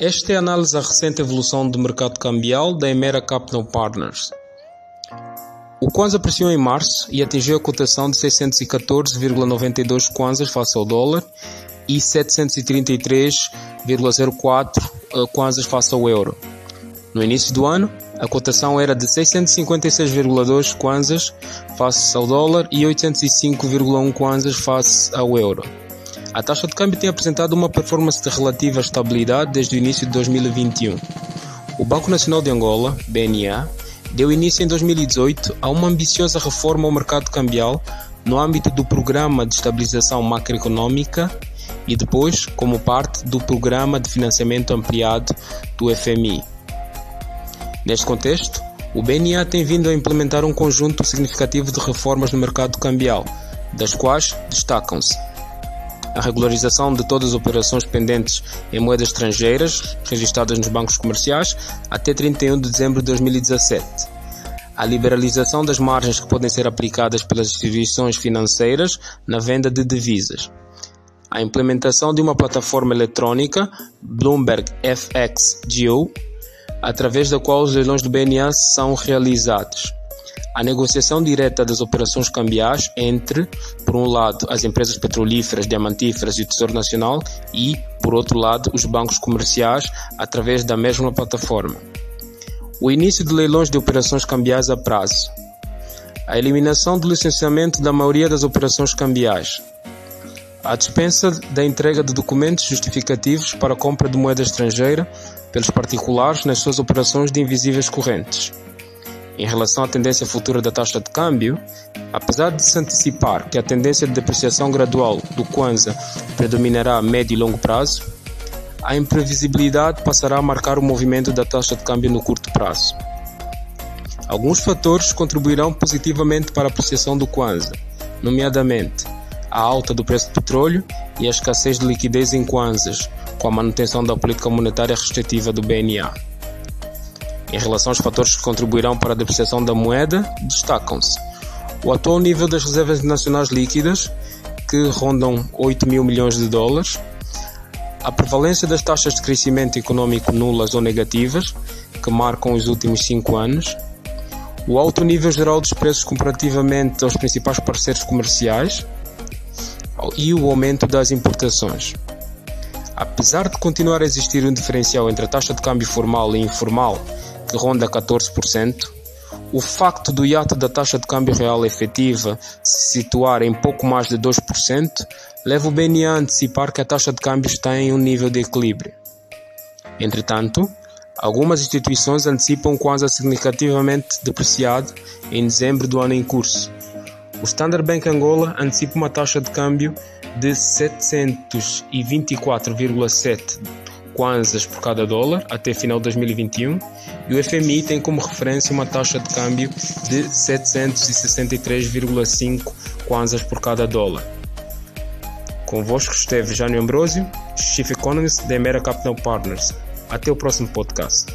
Esta é a análise da recente evolução do mercado cambial da Emera Capital Partners. O Kwanza apreciou em março e atingiu a cotação de 614,92 Kwanzas face ao dólar e 733,04 eh, Kwanzas face ao euro. No início do ano, a cotação era de 656,2 Kwanzas face ao dólar e 805,1 Kwanzas face ao euro. A taxa de câmbio tem apresentado uma performance de relativa estabilidade desde o início de 2021. O Banco Nacional de Angola, BNA, deu início em 2018 a uma ambiciosa reforma ao mercado cambial no âmbito do Programa de Estabilização Macroeconômica e depois como parte do Programa de Financiamento Ampliado do FMI. Neste contexto, o BNA tem vindo a implementar um conjunto significativo de reformas no mercado cambial, das quais destacam-se a regularização de todas as operações pendentes em moedas estrangeiras registradas nos bancos comerciais até 31 de dezembro de 2017, a liberalização das margens que podem ser aplicadas pelas instituições financeiras na venda de divisas, a implementação de uma plataforma eletrônica Bloomberg FX Geo, através da qual os leilões do BNA são realizados a negociação direta das operações cambiais entre, por um lado, as empresas petrolíferas, diamantíferas e o Tesouro Nacional e, por outro lado, os bancos comerciais através da mesma plataforma. O início de leilões de operações cambiais a prazo. A eliminação do licenciamento da maioria das operações cambiais. A dispensa da entrega de documentos justificativos para a compra de moeda estrangeira pelos particulares nas suas operações de invisíveis correntes em relação à tendência futura da taxa de câmbio, apesar de se antecipar que a tendência de depreciação gradual do Kwanza predominará a médio e longo prazo, a imprevisibilidade passará a marcar o movimento da taxa de câmbio no curto prazo. Alguns fatores contribuirão positivamente para a apreciação do Kwanza, nomeadamente a alta do preço do petróleo e a escassez de liquidez em Kwanzas, com a manutenção da política monetária restritiva do BNA. Em relação aos fatores que contribuirão para a depreciação da moeda, destacam-se o atual nível das reservas nacionais líquidas, que rondam 8 mil milhões de dólares, a prevalência das taxas de crescimento econômico nulas ou negativas, que marcam os últimos 5 anos, o alto nível geral dos preços comparativamente aos principais parceiros comerciais e o aumento das importações. Apesar de continuar a existir um diferencial entre a taxa de câmbio formal e informal que ronda 14%, o facto do hiato da taxa de câmbio real efetiva se situar em pouco mais de 2% leva o BNA a antecipar que a taxa de câmbio está em um nível de equilíbrio. Entretanto, algumas instituições antecipam quase significativamente depreciado em dezembro do ano em curso. O Standard Bank Angola antecipa uma taxa de câmbio de 724,7 kwanzas por cada dólar até final de 2021 e o FMI tem como referência uma taxa de câmbio de 763,5 kwanzas por cada dólar. Convosco esteve Jânio Ambrosio, Chief Economist da Emera Capital Partners. Até o próximo podcast.